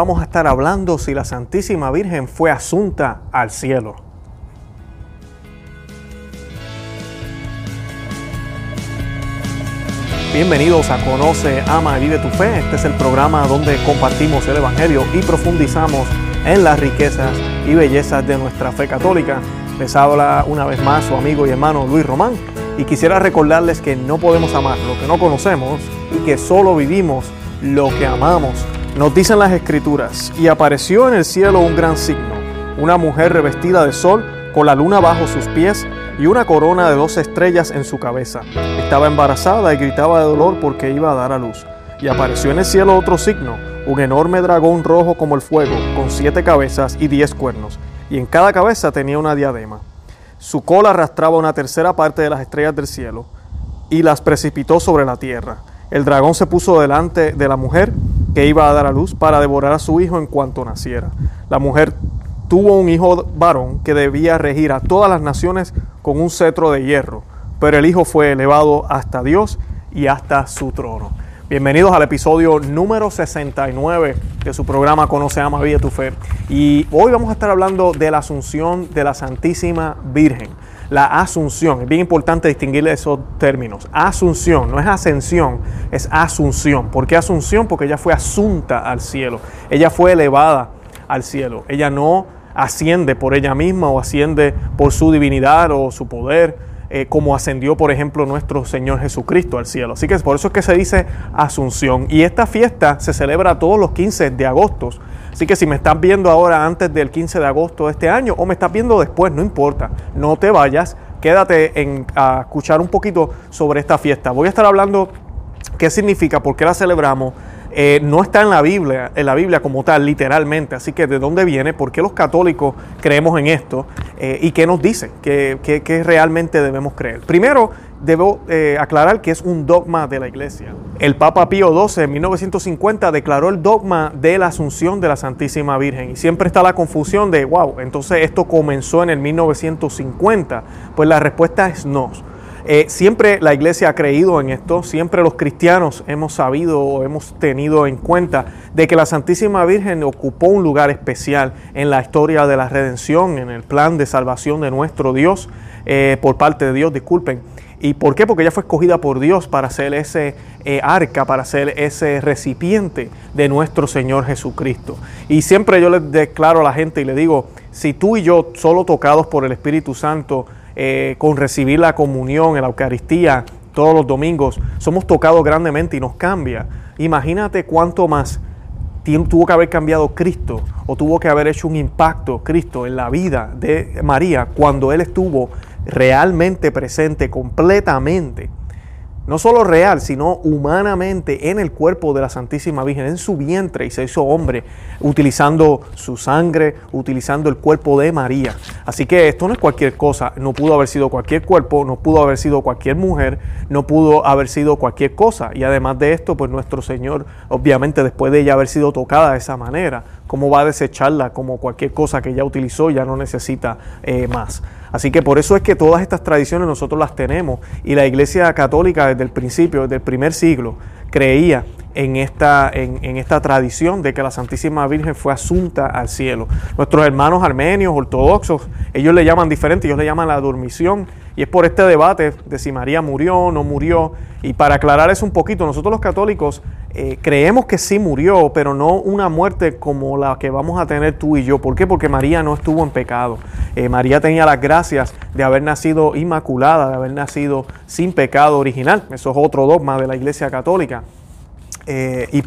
Vamos a estar hablando si la Santísima Virgen fue asunta al cielo. Bienvenidos a Conoce, Ama y Vive tu Fe. Este es el programa donde compartimos el Evangelio y profundizamos en las riquezas y bellezas de nuestra fe católica. Les habla una vez más su amigo y hermano Luis Román y quisiera recordarles que no podemos amar lo que no conocemos y que solo vivimos lo que amamos. Nos dicen las escrituras, y apareció en el cielo un gran signo, una mujer revestida de sol, con la luna bajo sus pies y una corona de dos estrellas en su cabeza. Estaba embarazada y gritaba de dolor porque iba a dar a luz. Y apareció en el cielo otro signo, un enorme dragón rojo como el fuego, con siete cabezas y diez cuernos, y en cada cabeza tenía una diadema. Su cola arrastraba una tercera parte de las estrellas del cielo y las precipitó sobre la tierra. El dragón se puso delante de la mujer que iba a dar a luz para devorar a su hijo en cuanto naciera. La mujer tuvo un hijo varón que debía regir a todas las naciones con un cetro de hierro, pero el hijo fue elevado hasta Dios y hasta su trono. Bienvenidos al episodio número 69 de su programa Conoce, Ama, Vive tu Fe. Y hoy vamos a estar hablando de la asunción de la Santísima Virgen la asunción. Es bien importante distinguir esos términos. Asunción, no es ascensión, es asunción. ¿Por qué asunción? Porque ella fue asunta al cielo. Ella fue elevada al cielo. Ella no asciende por ella misma o asciende por su divinidad o su poder, eh, como ascendió, por ejemplo, nuestro Señor Jesucristo al cielo. Así que por eso es que se dice asunción. Y esta fiesta se celebra todos los 15 de agosto Así que si me estás viendo ahora antes del 15 de agosto de este año o me estás viendo después, no importa, no te vayas, quédate en, a escuchar un poquito sobre esta fiesta. Voy a estar hablando qué significa, por qué la celebramos. Eh, no está en la Biblia, en la Biblia como tal, literalmente. Así que de dónde viene, por qué los católicos creemos en esto eh, y qué nos dice, qué realmente debemos creer. Primero, debo eh, aclarar que es un dogma de la iglesia. El Papa Pío XII en 1950 declaró el dogma de la asunción de la Santísima Virgen y siempre está la confusión de, wow, entonces esto comenzó en el 1950. Pues la respuesta es no. Eh, siempre la iglesia ha creído en esto, siempre los cristianos hemos sabido o hemos tenido en cuenta de que la Santísima Virgen ocupó un lugar especial en la historia de la redención, en el plan de salvación de nuestro Dios, eh, por parte de Dios, disculpen. ¿Y por qué? Porque ella fue escogida por Dios para ser ese eh, arca, para ser ese recipiente de nuestro Señor Jesucristo. Y siempre yo le declaro a la gente y le digo, si tú y yo, solo tocados por el Espíritu Santo, eh, con recibir la comunión en la Eucaristía todos los domingos, somos tocados grandemente y nos cambia. Imagínate cuánto más tuvo que haber cambiado Cristo o tuvo que haber hecho un impacto Cristo en la vida de María cuando Él estuvo realmente presente, completamente no solo real, sino humanamente en el cuerpo de la Santísima Virgen, en su vientre, y se hizo hombre, utilizando su sangre, utilizando el cuerpo de María. Así que esto no es cualquier cosa, no pudo haber sido cualquier cuerpo, no pudo haber sido cualquier mujer, no pudo haber sido cualquier cosa. Y además de esto, pues nuestro Señor, obviamente después de ella haber sido tocada de esa manera, ¿cómo va a desecharla como cualquier cosa que ya utilizó, ya no necesita eh, más? Así que por eso es que todas estas tradiciones nosotros las tenemos y la Iglesia Católica desde el principio, desde el primer siglo, creía en esta, en, esta tradición de que la Santísima Virgen fue asunta al cielo. Nuestros hermanos armenios, ortodoxos, ellos le llaman diferente, ellos le llaman la dormición y es por este debate de si María murió o no murió. Y para aclarar eso un poquito, nosotros los católicos eh, creemos que sí murió, pero no una muerte como la que vamos a tener tú y yo. ¿Por qué? Porque María no estuvo en pecado. Eh, María tenía las gracias de haber nacido inmaculada, de haber nacido sin pecado original. Eso es otro dogma de la Iglesia Católica. Eh, y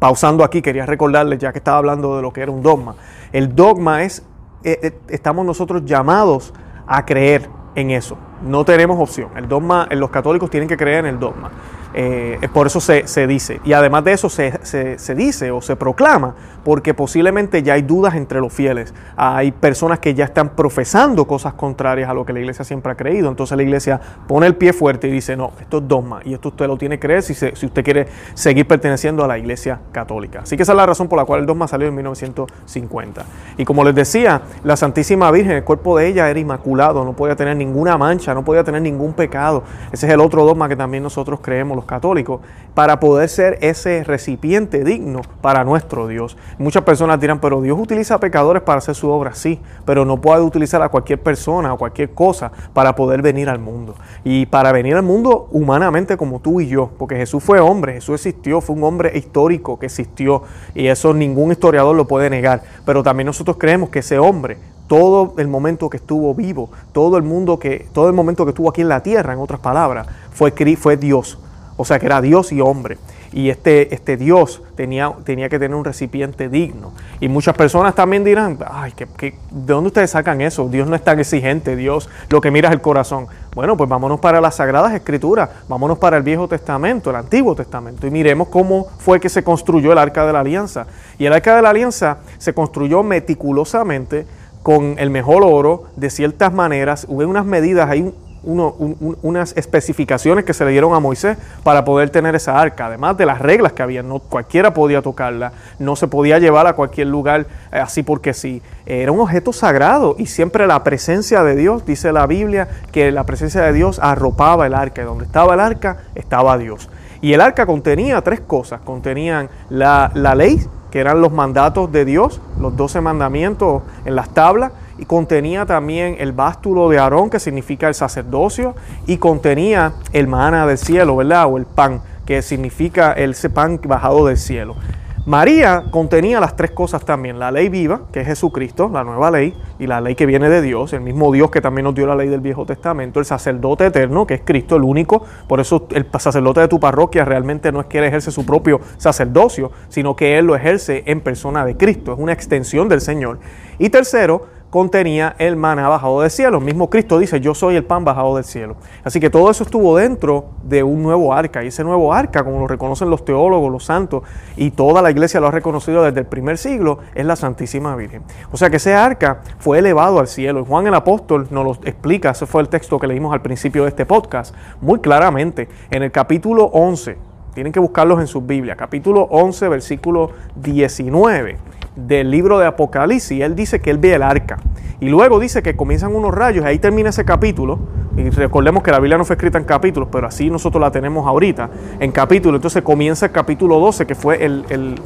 pausando aquí, quería recordarles, ya que estaba hablando de lo que era un dogma. El dogma es, estamos nosotros llamados a creer en eso. No tenemos opción. El dogma, los católicos tienen que creer en el dogma. Eh, por eso se, dice. Y además de eso se, dice o se proclama, porque posiblemente ya hay dudas entre los fieles. Hay personas que ya están profesando cosas contrarias a lo que la iglesia siempre ha creído. Entonces la iglesia pone el pie fuerte y dice, no, esto es dogma y esto usted lo tiene que creer si, si usted quiere seguir perteneciendo a la iglesia católica. Así que esa es la razón por la cual el dogma salió en 1950. Y como les decía, la Santísima Virgen, el cuerpo de ella era inmaculado, no podía tener ninguna mancha no podía tener ningún pecado. Ese es el otro dogma que también nosotros creemos los católicos, para poder ser ese recipiente digno para nuestro Dios. Muchas personas dirán, pero Dios utiliza pecadores para hacer su obra, sí, pero no puede utilizar a cualquier persona o cualquier cosa para poder venir al mundo. Y para venir al mundo humanamente como tú y yo, porque Jesús fue hombre, Jesús existió, fue un hombre histórico que existió y eso ningún historiador lo puede negar, pero también nosotros creemos que ese hombre todo el momento que estuvo vivo, todo el mundo que, todo el momento que estuvo aquí en la tierra, en otras palabras, fue, fue Dios. O sea que era Dios y hombre. Y este, este Dios tenía, tenía que tener un recipiente digno. Y muchas personas también dirán, ay, ¿de dónde ustedes sacan eso? Dios no es tan exigente, Dios lo que mira es el corazón. Bueno, pues vámonos para las Sagradas Escrituras, vámonos para el Viejo Testamento, el Antiguo Testamento, y miremos cómo fue que se construyó el Arca de la Alianza. Y el Arca de la Alianza se construyó meticulosamente con el mejor oro, de ciertas maneras, hubo unas medidas, hay unas especificaciones que se le dieron a Moisés para poder tener esa arca, además de las reglas que había, no cualquiera podía tocarla, no se podía llevar a cualquier lugar eh, así porque sí, era un objeto sagrado y siempre la presencia de Dios, dice la Biblia, que la presencia de Dios arropaba el arca y donde estaba el arca estaba Dios. Y el arca contenía tres cosas, contenían la, la ley, que eran los mandatos de Dios, los doce mandamientos en las tablas, y contenía también el bástulo de Aarón, que significa el sacerdocio, y contenía el maná del cielo, ¿verdad? O el pan, que significa el pan bajado del cielo. María contenía las tres cosas también, la ley viva, que es Jesucristo, la nueva ley, y la ley que viene de Dios, el mismo Dios que también nos dio la ley del Viejo Testamento, el sacerdote eterno, que es Cristo, el único, por eso el sacerdote de tu parroquia realmente no es que él ejerce su propio sacerdocio, sino que él lo ejerce en persona de Cristo, es una extensión del Señor. Y tercero, contenía el maná bajado del cielo. El mismo Cristo dice, yo soy el pan bajado del cielo. Así que todo eso estuvo dentro de un nuevo arca. Y ese nuevo arca, como lo reconocen los teólogos, los santos, y toda la iglesia lo ha reconocido desde el primer siglo, es la Santísima Virgen. O sea que ese arca fue elevado al cielo. Y Juan el apóstol nos lo explica, ese fue el texto que leímos al principio de este podcast, muy claramente. En el capítulo 11, tienen que buscarlos en su Biblia, capítulo 11, versículo 19 del libro de Apocalipsis, él dice que él ve el arca. Y luego dice que comienzan unos rayos, y ahí termina ese capítulo. Y recordemos que la Biblia no fue escrita en capítulos, pero así nosotros la tenemos ahorita, en capítulos. Entonces comienza el capítulo 12, que fue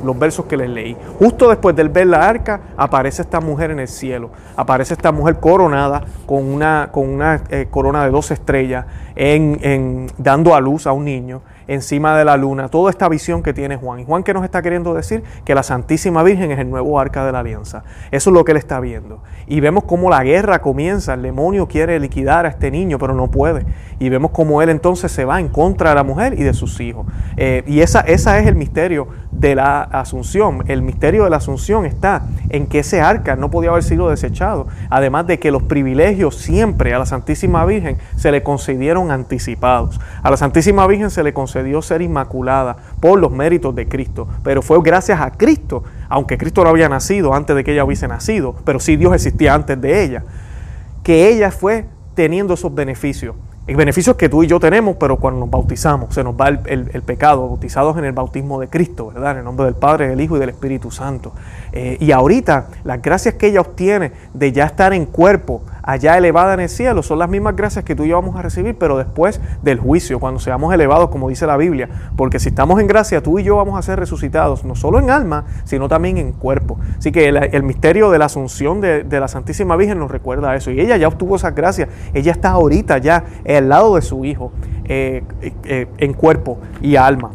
los versos que les leí. Justo después del ver la arca, aparece esta mujer en el cielo. Aparece esta mujer coronada con una, con una eh, corona de dos estrellas, en, dando a luz a un niño encima de la luna, toda esta visión que tiene Juan. ¿Y Juan qué nos está queriendo decir? Que la Santísima Virgen es el nuevo arca de la alianza. Eso es lo que él está viendo. Y vemos cómo la guerra comienza, el demonio quiere liquidar a este niño, pero no puede. Y vemos cómo él entonces se va en contra de la mujer y de sus hijos. Eh, y esa, esa es el misterio de la asunción. El misterio de la asunción está en que ese arca no podía haber sido desechado. Además de que los privilegios siempre a la Santísima Virgen se le concedieron anticipados. A la Santísima Virgen se le concedió ser inmaculada por los méritos de Cristo. Pero fue gracias a Cristo, aunque Cristo no había nacido antes de que ella hubiese nacido, pero sí Dios existía antes de ella, que ella fue teniendo esos beneficios. Beneficios que tú y yo tenemos, pero cuando nos bautizamos, se nos va el, pecado, bautizados en el bautismo de Cristo, ¿verdad? En el nombre del Padre, del Hijo y del Espíritu Santo. Eh, y ahorita, las gracias que ella obtiene de ya estar en cuerpo, allá elevada en el cielo, son las mismas gracias que tú y yo vamos a recibir, pero después del juicio, cuando seamos elevados, como dice la Biblia. Porque si estamos en gracia, tú y yo vamos a ser resucitados, no solo en alma, sino también en cuerpo. Así que el, misterio de la asunción de, la Santísima Virgen nos recuerda eso. Y ella ya obtuvo esas gracias, ella está ahorita ya al lado de su Hijo, eh, eh, en cuerpo y alma.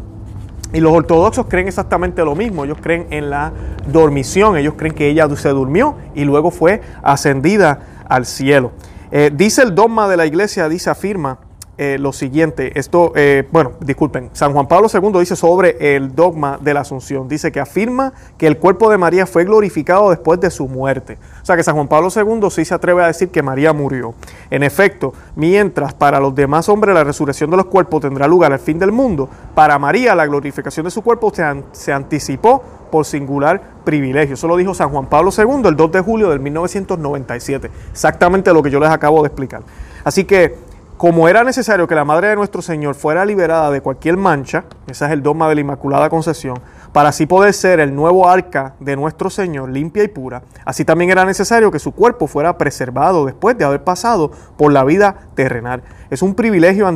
Y los ortodoxos creen exactamente lo mismo, ellos creen en la dormición, ellos creen que ella se durmió y luego fue ascendida al cielo. Eh, dice el dogma de la iglesia, dice, afirma eh, lo siguiente, esto, eh, bueno, disculpen, San Juan Pablo II dice sobre el dogma de la Asunción, dice que afirma que el cuerpo de María fue glorificado después de su muerte. O sea que San Juan Pablo II sí se atreve a decir que María murió. En efecto, mientras para los demás hombres la resurrección de los cuerpos tendrá lugar al fin del mundo, para María la glorificación de su cuerpo se, se anticipó por singular privilegio. Eso lo dijo San Juan Pablo II el 2 de julio del 1997. Exactamente lo que yo les acabo de explicar. Así que como era necesario que la madre de nuestro Señor fuera liberada de cualquier mancha, ese es el dogma de la Inmaculada Concepción, para así poder ser el nuevo arca de nuestro Señor, limpia y pura, así también era necesario que su cuerpo fuera preservado después de haber pasado por la vida terrenal. Es un privilegio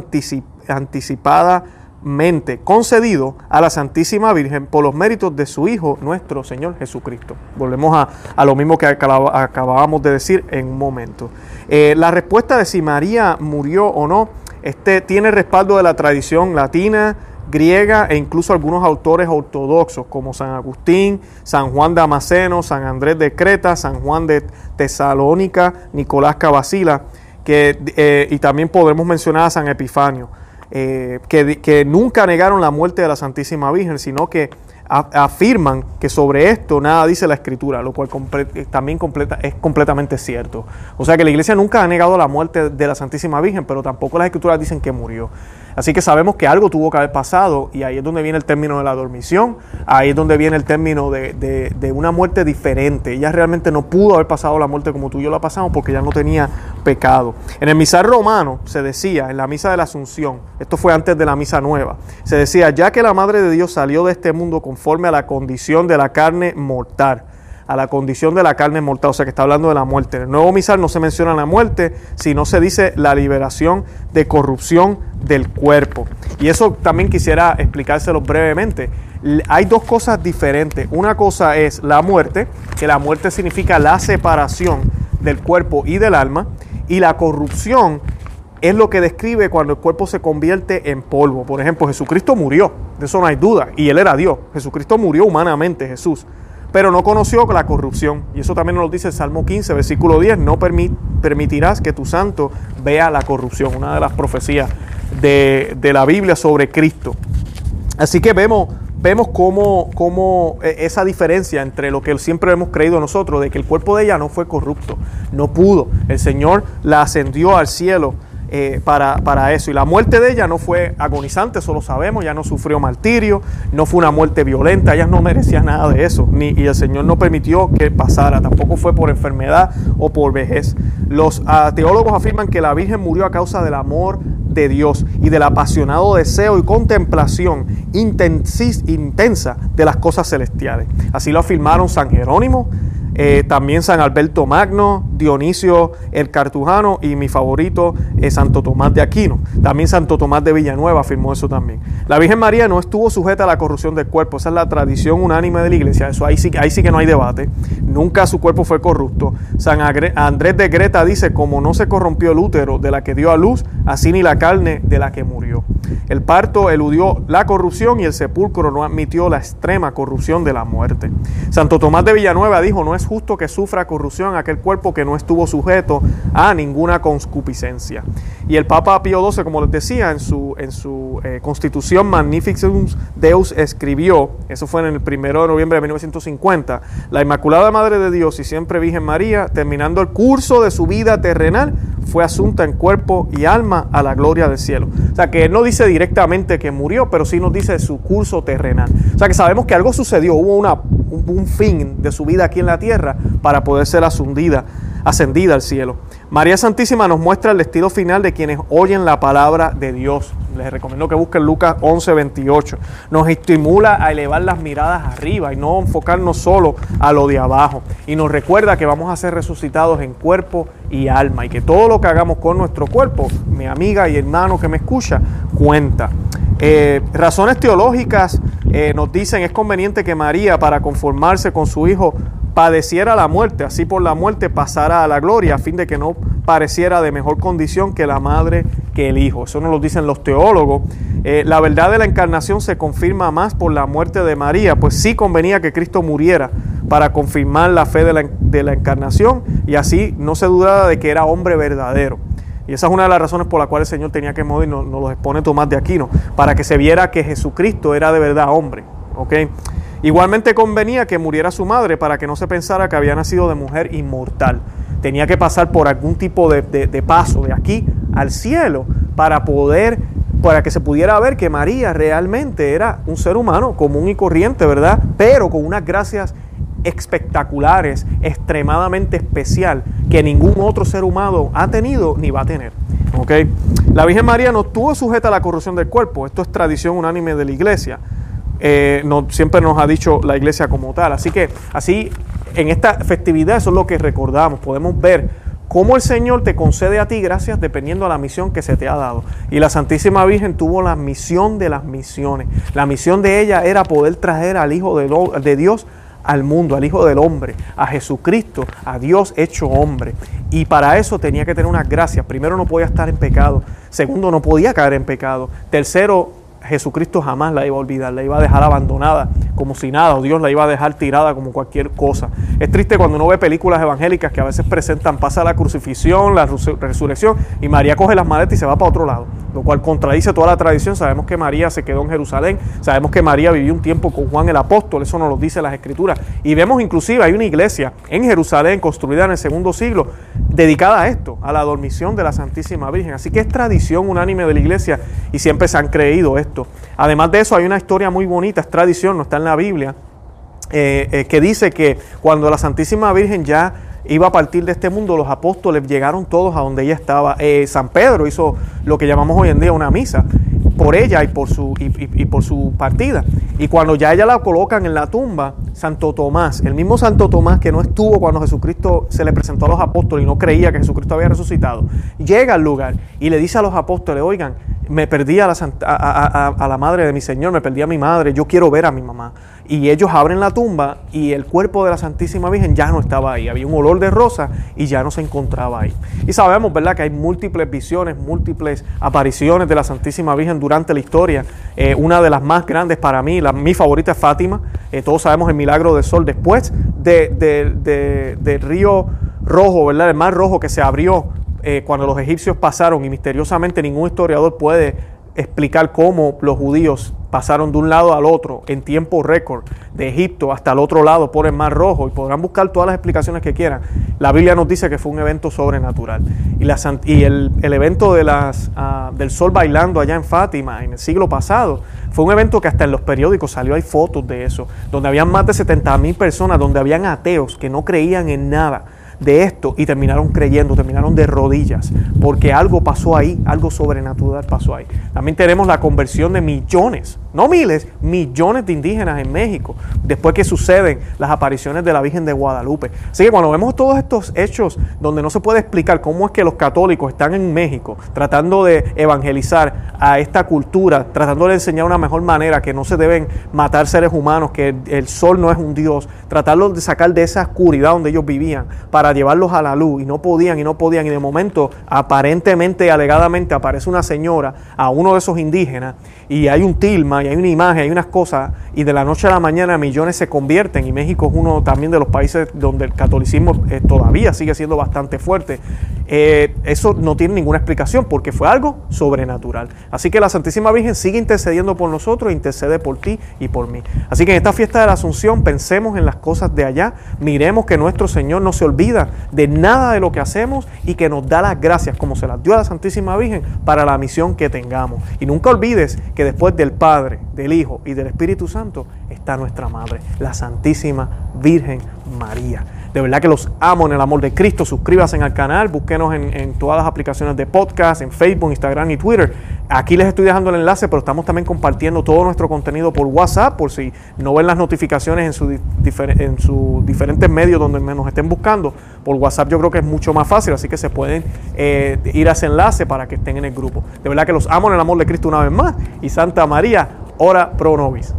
concedido a la Santísima Virgen por los méritos de su Hijo, nuestro Señor Jesucristo. Volvemos a, lo mismo que acabábamos de decir en un momento. Eh, la respuesta de si María murió o no este, tiene respaldo de la tradición latina, griega e incluso algunos autores ortodoxos como San Agustín, San Juan de Damasceno, San Andrés de Creta, San Juan de Tesalónica, Nicolás Cabasila, que, eh, y también podemos mencionar a San Epifanio, eh, que, nunca negaron la muerte de la Santísima Virgen, sino que afirman que sobre esto nada dice la escritura, lo cual eh, también es completamente cierto. O sea que la iglesia nunca ha negado la muerte de la Santísima Virgen, pero tampoco las escrituras dicen que murió. Así que sabemos que algo tuvo que haber pasado y ahí es donde viene el término de la dormición, ahí es donde viene el término de, una muerte diferente. Ella realmente no pudo haber pasado la muerte como tú y yo la pasamos porque ya no tenía pecado. En el misal romano se decía, en la misa de la Asunción, esto fue antes de la misa nueva, se decía, ya que la Madre de Dios salió de este mundo conforme a la condición de la carne mortal, a la condición de la carne mortal, o sea que está hablando de la muerte. En el nuevo misal no se menciona la muerte, sino se dice la liberación de corrupción del cuerpo. Y eso también quisiera explicárselo brevemente. Hay dos cosas diferentes. Una cosa es la muerte, que la muerte significa la separación del cuerpo y del alma, y la corrupción es lo que describe cuando el cuerpo se convierte en polvo. Por ejemplo, Jesucristo murió, de eso no hay duda, y él era Dios. Jesucristo murió humanamente, Jesús pero no conoció la corrupción. Y eso también nos lo dice el Salmo 15, versículo 10, no permitirás que tu santo vea la corrupción, una de las profecías de, la Biblia sobre Cristo. Así que vemos, vemos cómo, cómo, e, esa diferencia entre lo que siempre hemos creído nosotros, de que el cuerpo de ella no fue corrupto, no pudo. El Señor la ascendió al cielo eh, para, para, eso. Y la muerte de ella no fue agonizante, eso lo sabemos, ya no sufrió martirio, no fue una muerte violenta, ella no merecía nada de eso, ni, y el Señor no permitió que pasara, tampoco fue por enfermedad o por vejez. Los ah, teólogos afirman que la Virgen murió a causa del amor de Dios y del apasionado deseo y contemplación intensa de las cosas celestiales. Así lo afirmaron San Jerónimo, eh, también San Alberto Magno, Dionisio el Cartujano y mi favorito es Santo Tomás de Aquino. También Santo Tomás de Villanueva afirmó eso también. La Virgen María no estuvo sujeta a la corrupción del cuerpo, esa es la tradición unánime de la iglesia, eso ahí sí, ahí sí que no hay debate. Nunca su cuerpo fue corrupto. San Andrés de Greta dice, como no se corrompió el útero de la que dio a luz, así ni la carne de la que murió. El parto eludió la corrupción y el sepulcro no admitió la extrema corrupción de la muerte. Santo Tomás de Villanueva dijo, no es justo que sufra corrupción aquel cuerpo que no estuvo sujeto a ninguna concupiscencia. Y el Papa Pío XII, como les decía, en su, en su eh, constitución Magnificus Deus escribió, eso fue en el primero de noviembre de 1950, la Inmaculada Madre de Dios y siempre Virgen María, terminando el curso de su vida terrenal, fue asunta en cuerpo y alma a la gloria del cielo. O sea que él no dice directamente que murió, pero sí nos dice su curso terrenal. O sea que sabemos que algo sucedió, hubo una, un fin de su vida aquí en la tierra para poder ser ascendida, ascendida al cielo. María Santísima nos muestra el destino final de quienes oyen la palabra de Dios. Les recomiendo que busquen Lucas 11, 28. Nos estimula a elevar las miradas arriba y no enfocarnos solo a lo de abajo. Y nos recuerda que vamos a ser resucitados en cuerpo y alma y que todo lo que hagamos con nuestro cuerpo, mi amiga y hermano que me escucha, cuenta. Eh, razones teológicas eh, nos dicen es conveniente que María para conformarse con su hijo padeciera la muerte, así por la muerte pasara a la gloria, a fin de que no pareciera de mejor condición que la madre que el hijo. Eso nos lo dicen los teólogos. Eh, la verdad de la encarnación se confirma más por la muerte de María, pues sí convenía que Cristo muriera para confirmar la fe de la, encarnación y así no se dudaba de que era hombre verdadero. Y esa es una de las razones por las cuales el Señor tenía que morir, nos, nos lo expone Tomás de Aquino, para que se viera que Jesucristo era de verdad hombre. ¿okay? Igualmente convenía que muriera su madre para que no se pensara que había nacido de mujer inmortal. Tenía que pasar por algún tipo de, paso de aquí al cielo para poder para que se pudiera ver que María realmente era un ser humano común y corriente, ¿verdad? Pero con unas gracias espectaculares, extremadamente especial, que ningún otro ser humano ha tenido ni va a tener. La Virgen María no estuvo sujeta a la corrupción del cuerpo, esto es tradición unánime de la iglesia. Eh, no, siempre nos ha dicho la iglesia como tal. Así que así en esta festividad eso es lo que recordamos, podemos ver cómo el Señor te concede a ti gracias dependiendo de la misión que se te ha dado. Y la Santísima Virgen tuvo la misión de las misiones. La misión de ella era poder traer al Hijo de, Dios al mundo, al Hijo del Hombre, a Jesucristo, a Dios hecho hombre. Y para eso tenía que tener unas gracias. Primero no podía estar en pecado. Segundo no podía caer en pecado. Tercero Jesucristo jamás la iba a olvidar, la iba a dejar abandonada como si nada, o Dios la iba a dejar tirada como cualquier cosa. Es triste cuando uno ve películas evangélicas que a veces presentan, pasa la crucifixión, la resurrección, y María coge las maletas y se va para otro lado, lo cual contradice toda la tradición. Sabemos que María se quedó en Jerusalén, sabemos que María vivió un tiempo con Juan el apóstol, eso nos lo dice las escrituras. Y vemos inclusive, hay una iglesia en Jerusalén construida en el segundo siglo, dedicada a esto, a la dormición de la Santísima Virgen. Así que es tradición unánime de la iglesia y siempre se han creído esto. Además de eso, hay una historia muy bonita, es tradición, no está en la Biblia, eh, eh, que dice que cuando la Santísima Virgen ya iba a partir de este mundo, los apóstoles llegaron todos a donde ella estaba. Eh, San Pedro hizo lo que llamamos hoy en día una misa por ella y por su, y, por su partida. Y cuando ya ella la colocan en la tumba, Santo Tomás, el mismo Santo Tomás que no estuvo cuando Jesucristo se le presentó a los apóstoles y no creía que Jesucristo había resucitado, llega al lugar y le dice a los apóstoles, oigan, me perdí a la, a la madre de mi Señor, me perdí a mi madre, yo quiero ver a mi mamá. Y ellos abren la tumba y el cuerpo de la Santísima Virgen ya no estaba ahí. Había un olor de rosa y ya no se encontraba ahí. Y sabemos, ¿verdad?, que hay múltiples visiones, múltiples apariciones de la Santísima Virgen durante la historia. Eh, una de las más grandes para mí, la, mi favorita es Fátima. Eh, todos sabemos el milagro del sol después de, del río rojo, ¿verdad?, el mar rojo que se abrió eh, cuando los egipcios pasaron y misteriosamente ningún historiador puede explicar cómo los judíos pasaron de un lado al otro en tiempo récord, de Egipto hasta el otro lado por el Mar Rojo, y podrán buscar todas las explicaciones que quieran. La Biblia nos dice que fue un evento sobrenatural. Y, y el, evento de las, ah, del sol bailando allá en Fátima en el siglo pasado fue un evento que hasta en los periódicos salió, hay fotos de eso, donde habían más de 70 mil personas, donde habían ateos que no creían en nada de esto y terminaron creyendo, terminaron de rodillas, porque algo pasó ahí, algo sobrenatural pasó ahí. También tenemos la conversión de millones, no miles, millones de indígenas en México, después que suceden las apariciones de la Virgen de Guadalupe. Así que cuando vemos todos estos hechos donde no se puede explicar cómo es que los católicos están en México tratando de evangelizar a esta cultura, tratando de enseñar una mejor manera, que no se deben matar seres humanos, que el sol no es un Dios, tratarlos de sacar de esa oscuridad donde ellos vivían para para llevarlos a la luz y no podían y no podían y de momento aparentemente, alegadamente aparece una señora a uno de esos indígenas y hay un tilma y hay una imagen, hay unas cosas y de la noche a la mañana millones se convierten y México es uno también de los países donde el catolicismo eh, todavía sigue siendo bastante fuerte. Eh, eso no tiene ninguna explicación porque fue algo sobrenatural. Así que la Santísima Virgen sigue intercediendo por nosotros, intercede por ti y por mí. Así que en esta fiesta de la Asunción pensemos en las cosas de allá, miremos que nuestro Señor no se olvida de nada de lo que hacemos y que nos da las gracias como se las dio a la Santísima Virgen para la misión que tengamos. Y nunca olvides que después del Padre, del Hijo y del Espíritu Santo está nuestra Madre, la Santísima Virgen María. De verdad que los amo en el amor de Cristo. Suscríbanse al canal, búsquenos en, todas las aplicaciones de podcast, en Facebook, Instagram y Twitter. Aquí les estoy dejando el enlace, pero estamos también compartiendo todo nuestro contenido por WhatsApp, por si no ven las notificaciones en sus en su diferentes medios donde nos estén buscando. Por WhatsApp yo creo que es mucho más fácil, así que se pueden eh, ir a ese enlace para que estén en el grupo. De verdad que los amo en el amor de Cristo una vez más. Y Santa María, ora pro nobis.